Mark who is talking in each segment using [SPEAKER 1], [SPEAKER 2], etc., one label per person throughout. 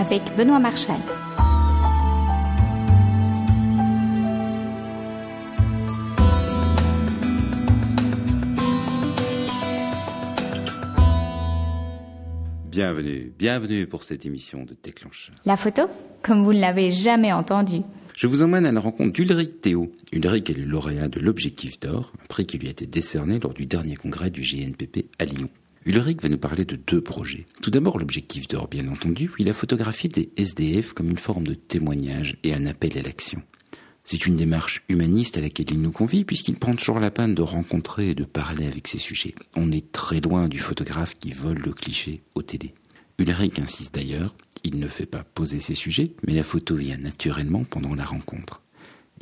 [SPEAKER 1] avec Benoît Marchal.
[SPEAKER 2] Bienvenue, bienvenue pour cette émission de Déclencheur.
[SPEAKER 1] La photo, comme vous ne l'avez jamais entendu.
[SPEAKER 2] Je vous emmène à la rencontre d'Ulrich Théo. Ulrich est le lauréat de l'Objectif d'Or, un prix qui lui a été décerné lors du dernier congrès du GNPP à Lyon. Ulrich va nous parler de deux projets. Tout d'abord l'Objectif d'Or, bien entendu, puis la photographie des SDF comme une forme de témoignage et un appel à l'action. C'est une démarche humaniste à laquelle il nous convie puisqu'il prend toujours la peine de rencontrer et de parler avec ces sujets. On est très loin du photographe qui vole le cliché au télé. Ulrich insiste d'ailleurs, il ne fait pas poser ses sujets, mais la photo vient naturellement pendant la rencontre.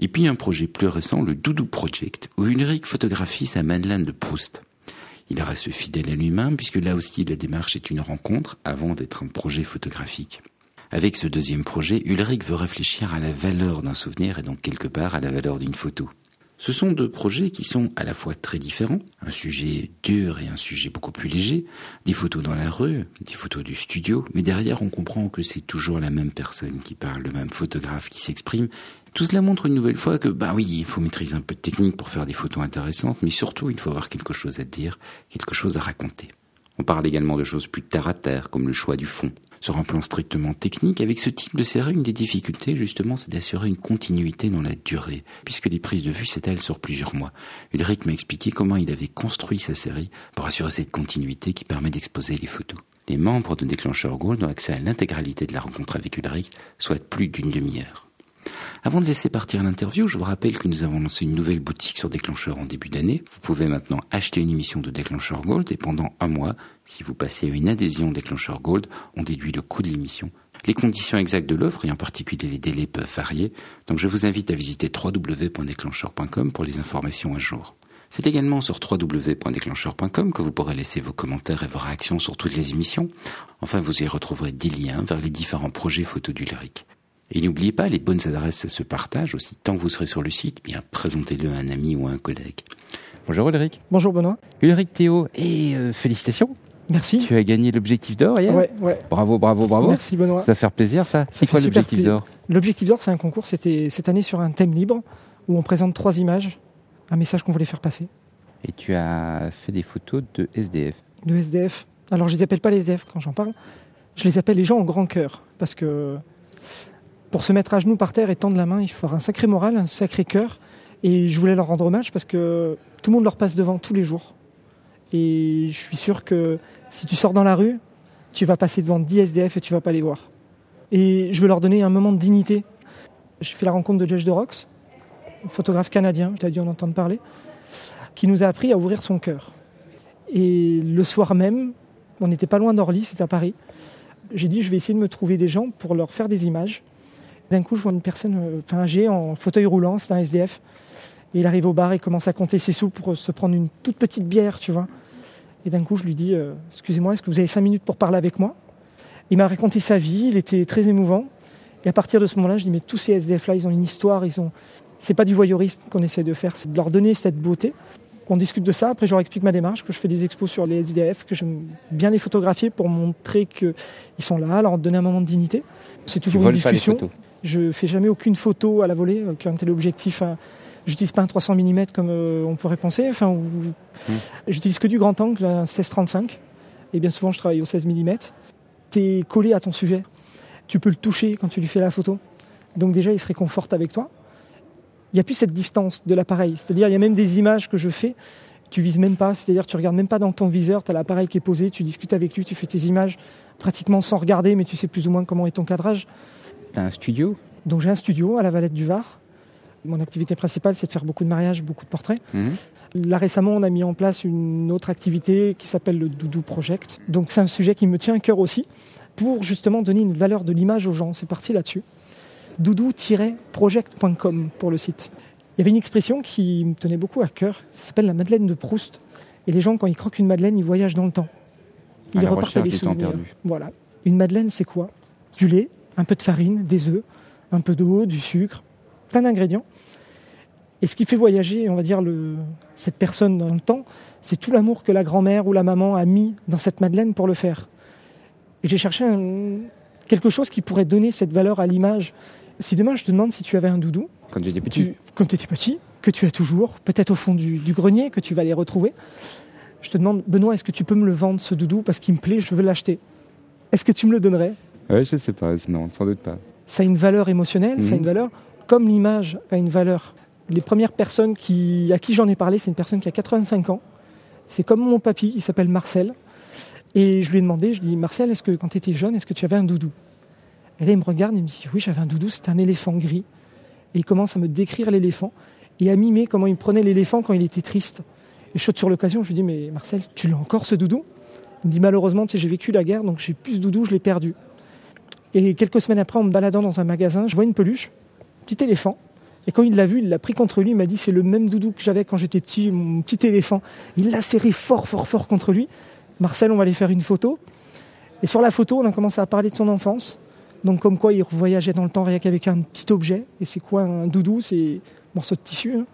[SPEAKER 2] Et puis un projet plus récent, le Doudou Project, où Ulrich photographie sa Madeleine de Proust. Il reste fidèle à lui-même puisque là aussi la démarche est une rencontre avant d'être un projet photographique. Avec ce deuxième projet, Ulrich veut réfléchir à la valeur d'un souvenir et donc quelque part à la valeur d'une photo. Ce sont deux projets qui sont à la fois très différents, un sujet dur et un sujet beaucoup plus léger, des photos dans la rue, des photos du studio, mais derrière on comprend que c'est toujours la même personne qui parle, le même photographe qui s'exprime. Tout cela montre une nouvelle fois que, bah oui, il faut maîtriser un peu de technique pour faire des photos intéressantes, mais surtout il faut avoir quelque chose à dire, quelque chose à raconter. On parle également de choses plus terre à terre, comme le choix du fond, sur un plan strictement technique, avec ce type de série, une des difficultés, justement, c'est d'assurer une continuité dans la durée, puisque les prises de vue s'étalent sur plusieurs mois. Ulrich m'a expliqué comment il avait construit sa série pour assurer cette continuité qui permet d'exposer les photos. Les membres de Déclencheur Gold ont accès à l'intégralité de la rencontre avec Ulrich, soit plus d'une demi-heure. Avant de laisser partir l'interview, je vous rappelle que nous avons lancé une nouvelle boutique sur Déclencheur en début d'année. Vous pouvez maintenant acheter une émission de Déclencheur Gold et pendant un mois, si vous passez une adhésion Déclencheur Gold, on déduit le coût de l'émission. Les conditions exactes de l'offre et en particulier les délais peuvent varier, donc je vous invite à visiter www.déclencheur.com pour les informations à jour. C'est également sur www.déclencheur.com que vous pourrez laisser vos commentaires et vos réactions sur toutes les émissions. Enfin, vous y retrouverez des liens vers les différents projets photos du lyrique. Et n'oubliez pas, les bonnes adresses se partagent aussi. Tant que vous serez sur le site, bien présentez-le à un ami ou à un collègue. Bonjour Ulrich.
[SPEAKER 3] Bonjour Benoît.
[SPEAKER 2] Ulrich Théo, et euh, félicitations.
[SPEAKER 3] Merci.
[SPEAKER 2] Tu as gagné l'objectif d'or hier
[SPEAKER 3] Ouais, ouais.
[SPEAKER 2] Bravo, bravo, bravo.
[SPEAKER 3] Merci Benoît.
[SPEAKER 2] Ça va faire plaisir ça. C'est quoi l'objectif d'or?
[SPEAKER 3] L'objectif d'or, c'est un concours, c'était cette année sur un thème libre où on présente trois images, un message qu'on voulait faire passer.
[SPEAKER 2] Et tu as fait des photos de SDF
[SPEAKER 3] De SDF. Alors je les appelle pas les SDF quand j'en parle, je les appelle les gens au grand cœur parce que pour se mettre à genoux par terre et tendre la main, il faut avoir un sacré moral, un sacré cœur. Et je voulais leur rendre hommage parce que tout le monde leur passe devant tous les jours. Et je suis sûr que si tu sors dans la rue, tu vas passer devant 10 SDF et tu vas pas les voir. Et je veux leur donner un moment de dignité. J'ai fait la rencontre de Judge de Rox, un photographe canadien, tu as dû en entendre parler, qui nous a appris à ouvrir son cœur. Et le soir même, on n'était pas loin d'Orly, c'était à Paris. J'ai dit, je vais essayer de me trouver des gens pour leur faire des images d'un coup, je vois une personne, euh, enfin âgée, en fauteuil roulant, c'est un SDF. Et il arrive au bar et commence à compter ses sous pour se prendre une toute petite bière, tu vois. Et d'un coup, je lui dis euh, Excusez-moi, est-ce que vous avez cinq minutes pour parler avec moi? Il m'a raconté sa vie, il était très émouvant. Et à partir de ce moment-là, je dis Mais tous ces SDF-là, ils ont une histoire, ils ont. C'est pas du voyeurisme qu'on essaie de faire, c'est de leur donner cette beauté. On discute de ça, après je leur explique ma démarche, que je fais des expos sur les SDF, que j'aime bien les photographier pour montrer qu'ils sont là, leur donner un moment de dignité. C'est toujours une discussion. Je fais jamais aucune photo à la volée, euh, qu'un téléobjectif. Hein. J'utilise pas un 300 mm comme euh, on pourrait penser. Enfin, mmh. j'utilise que du grand angle, un 16-35. Et bien souvent, je travaille au 16 mm. Tu es collé à ton sujet. Tu peux le toucher quand tu lui fais la photo. Donc déjà, il se réconforte avec toi. Il n'y a plus cette distance de l'appareil. C'est-à-dire, il y a même des images que je fais, tu vises même pas. C'est-à-dire, tu regardes même pas dans ton viseur, tu as l'appareil qui est posé, tu discutes avec lui, tu fais tes images pratiquement sans regarder, mais tu sais plus ou moins comment est ton cadrage.
[SPEAKER 2] Tu as un studio
[SPEAKER 3] Donc j'ai un studio à la Valette du Var. Mon activité principale, c'est de faire beaucoup de mariages, beaucoup de portraits. Mhm. Là récemment, on a mis en place une autre activité qui s'appelle le Doudou Project. Donc c'est un sujet qui me tient à cœur aussi, pour justement donner une valeur de l'image aux gens. C'est parti là-dessus. Doudou-project.com pour le site. Il y avait une expression qui me tenait beaucoup à cœur, ça s'appelle la Madeleine de Proust. Et les gens, quand ils croquent une Madeleine, ils voyagent dans le temps.
[SPEAKER 2] Ils repartent avec des souvenirs.
[SPEAKER 3] Voilà. Une Madeleine, c'est quoi? Du lait, un peu de farine, des œufs, un peu d'eau, du sucre, plein d'ingrédients. Et ce qui fait voyager, on va dire, cette personne dans le temps, c'est tout l'amour que la grand-mère ou la maman a mis dans cette madeleine pour le faire. Et j'ai cherché quelque chose qui pourrait donner cette valeur à l'image. Si demain je te demande si tu avais un doudou,
[SPEAKER 2] Quand j'étais petit.
[SPEAKER 3] tu, quand étais petit, que tu as toujours, peut-être au fond du, du grenier, que tu vas les retrouver, je te demande, Benoît, est-ce que tu peux me le vendre ce doudou parce qu'il me plaît, je veux l'acheter Est-ce que tu me le donnerais?
[SPEAKER 2] Ouais, je sais pas, non, sans doute pas.
[SPEAKER 3] Ça a une valeur émotionnelle, ça a
[SPEAKER 2] Mhm.
[SPEAKER 3] une valeur, comme l'image a une valeur. Les premières personnes qui, à qui j'en ai parlé, c'est une personne qui a 85 ans. C'est comme mon papy, il s'appelle Marcel. Et je lui ai demandé, je lui ai dit, Marcel, est-ce que quand tu étais jeune, est-ce que tu avais un doudou? Et là, il me regarde, il me dit, oui, j'avais un doudou, c'était un éléphant gris. Et il commence à me décrire l'éléphant et à mimer comment il prenait l'éléphant quand il était triste. Et je saute sur l'occasion, je lui dis, mais Marcel, tu l'as encore ce doudou? Il me dit, malheureusement, tu sais, j'ai vécu la guerre, donc j'ai plus ce doudou, je l'ai perdu. Et quelques semaines après, en me baladant dans un magasin, je vois une peluche, petit éléphant. Et quand il l'a vu, il l'a pris contre lui, il m'a dit c'est le même doudou que j'avais quand j'étais petit, mon petit éléphant. Il l'a serré fort, fort, fort contre lui. Marcel, on va aller faire une photo. Et sur la photo, on a commencé à parler de son enfance. Donc comme quoi il voyageait dans le temps rien qu'avec un petit objet. Et c'est quoi un doudou? C'est un morceau de tissu. hein.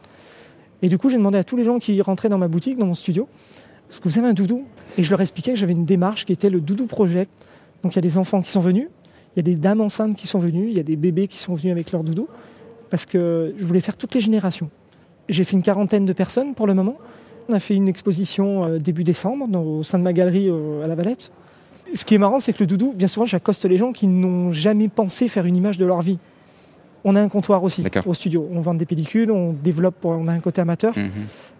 [SPEAKER 3] Et du coup, j'ai demandé à tous les gens qui rentraient dans ma boutique, dans mon studio, est-ce que vous avez un doudou? Et je leur expliquais que j'avais une démarche qui était le Doudou Project. Donc il y a des enfants qui sont venus, il y a des dames enceintes qui sont venues, il y a des bébés qui sont venus avec leur doudou, parce que je voulais faire toutes les générations. J'ai fait une quarantaine de personnes pour le moment. On a fait une exposition euh, début décembre au sein de ma galerie euh, à la Valette. Ce qui est marrant, c'est que le doudou, bien souvent, j'accoste les gens qui n'ont jamais pensé faire une image de leur vie. On a un comptoir aussi au studio. On vend des pellicules, on développe, on a un côté amateur
[SPEAKER 2] Mhm.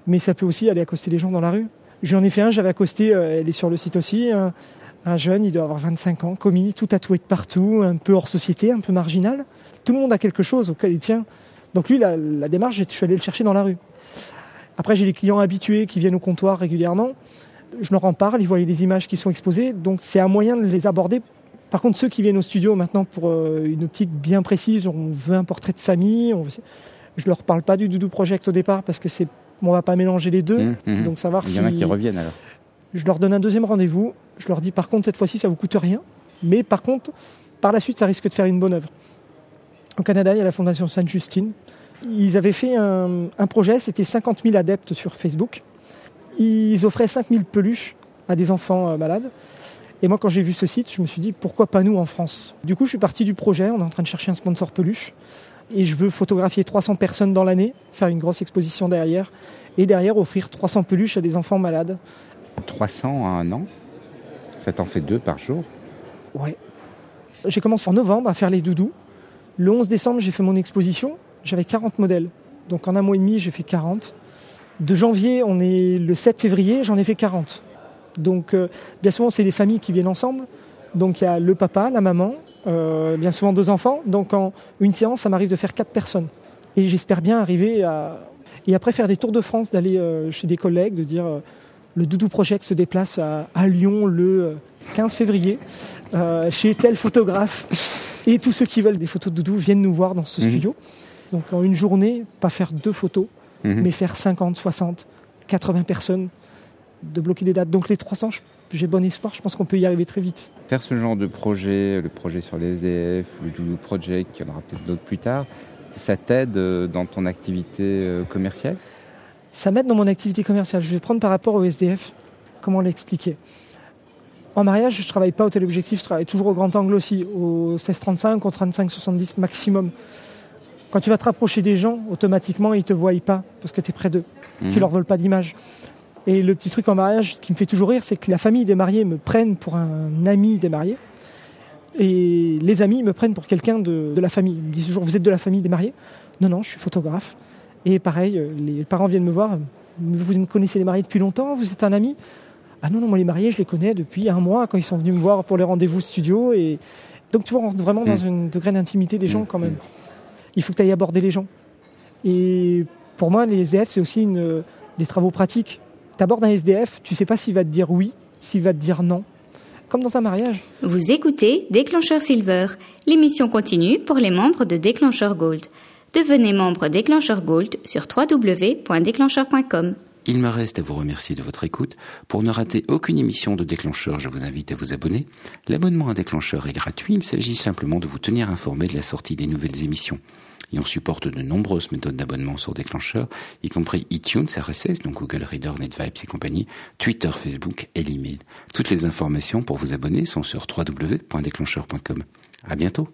[SPEAKER 3] mais ça peut aussi aller accoster les gens dans la rue. J'en ai fait un, j'avais accosté, euh, elle est sur le site aussi, un, un jeune, il doit avoir 25 ans, commis, tout tatoué de partout, un peu hors société, un peu marginal. Tout le monde a quelque chose auquel il tient. Donc lui, la, la démarche, je suis allé le chercher dans la rue. Après, j'ai les clients habitués qui viennent au comptoir régulièrement. Je leur en parle, ils voient les images qui sont exposées, donc c'est un moyen de les aborder. Par contre, ceux qui viennent au studio maintenant pour euh, une optique bien précise, on veut un portrait de famille, on- je leur parle pas du Doudou Project au départ parce que c'est, on va pas mélanger les deux.
[SPEAKER 2] Mhm, mhm.
[SPEAKER 3] Donc savoir
[SPEAKER 2] Il y en a qui reviennent alors.
[SPEAKER 3] je leur donne un deuxième rendez-vous. Je leur dis par contre cette fois-ci ça vous coûte rien, mais par contre par la suite ça risque de faire une bonne œuvre. Au Canada il y a la Fondation Sainte-Justine. Ils avaient fait un, projet, c'était 50 000 adeptes sur Facebook. Ils offraient 5 000 peluches à des enfants euh, malades. Et moi quand j'ai vu ce site, je me suis dit pourquoi pas nous en France? Du coup je suis parti du projet, on est en train de chercher un sponsor peluche. Et je veux photographier 300 personnes dans l'année, faire une grosse exposition derrière, et derrière offrir 300 peluches à des enfants malades.
[SPEAKER 2] 300 à un an? Ça t'en fait deux par jour
[SPEAKER 3] Ouais. J'ai commencé en novembre à faire les doudous. Le 11 décembre, j'ai fait mon exposition. J'avais 40 modèles. Donc en un mois et demi, j'ai fait 40. De janvier, on est le 7 février, j'en ai fait 40. Donc euh, bien souvent, c'est les familles qui viennent ensemble. Donc il y a le papa, la maman, euh, bien souvent deux enfants. Donc en une séance, ça m'arrive de faire quatre personnes. Et j'espère bien arriver à... Et après faire des tours de France, d'aller euh, chez des collègues, de dire... euh, le Doudou Project se déplace à, à Lyon le euh, 15 février euh, chez tel photographe. Et tous ceux qui veulent des photos de Doudou viennent nous voir dans ce
[SPEAKER 2] Mhm.
[SPEAKER 3] studio. Donc en une journée, pas faire deux photos,
[SPEAKER 2] Mhm.
[SPEAKER 3] mais faire 50, 60, 80 personnes, de bloquer des dates. Donc les 300, je- j'ai bon espoir, je pense qu'on peut y arriver très vite.
[SPEAKER 2] Faire ce genre de projet, le projet sur les SDF, le Doudou Project, il y en aura peut-être d'autres plus tard, ça t'aide euh, dans ton activité euh, commerciale?
[SPEAKER 3] Ça m'aide dans mon activité commerciale. Je vais prendre par rapport au SDF. Comment l'expliquer En mariage, je ne travaille pas au téléobjectif, je travaille toujours au grand angle aussi, au 16-35, au 35-70 maximum. Quand tu vas te rapprocher des gens, automatiquement, ils ne te voient pas parce que tu es près d'eux. Tu
[SPEAKER 2] Mhm.
[SPEAKER 3] leur voles pas d'image. Et le petit truc en mariage qui me fait toujours rire, c'est que la famille des mariés me prennent pour un ami des mariés. Et les amis me prennent pour quelqu'un de, de la famille. Ils me disent toujours, vous êtes de la famille des mariés? Non, non, je suis photographe. Et pareil, euh, les parents viennent me voir. Vous me connaissez les mariés depuis longtemps Vous êtes un ami? Ah non, non, moi les mariés, je les connais depuis un mois quand ils sont venus me voir pour les rendez-vous studio. Et donc tu vois, on rentre vraiment dans
[SPEAKER 2] Mm.
[SPEAKER 3] un degré d'intimité des gens
[SPEAKER 2] Mm,
[SPEAKER 3] quand même.
[SPEAKER 2] mm.
[SPEAKER 3] Il faut que tu ailles aborder les gens. Et pour moi, les SDF, c'est aussi une, des travaux pratiques. Tu abordes un SDF, tu sais pas s'il va te dire oui, s'il va te dire non. Comme dans un mariage.
[SPEAKER 1] Vous écoutez Déclencheur Silver. L'émission continue pour les membres de Déclencheur Gold. Devenez membre Déclencheur Gold sur www.déclencheur.com.
[SPEAKER 2] Il me reste à vous remercier de votre écoute. Pour ne rater aucune émission de Déclencheur, je vous invite à vous abonner. L'abonnement à Déclencheur est gratuit, il s'agit simplement de vous tenir informé de la sortie des nouvelles émissions. Et on supporte de nombreuses méthodes d'abonnement sur Déclencheur, y compris iTunes, RSS, donc Google Reader, NetVibes et compagnie, Twitter, Facebook et l'email. Toutes les informations pour vous abonner sont sur www.déclencheur.com. À bientôt.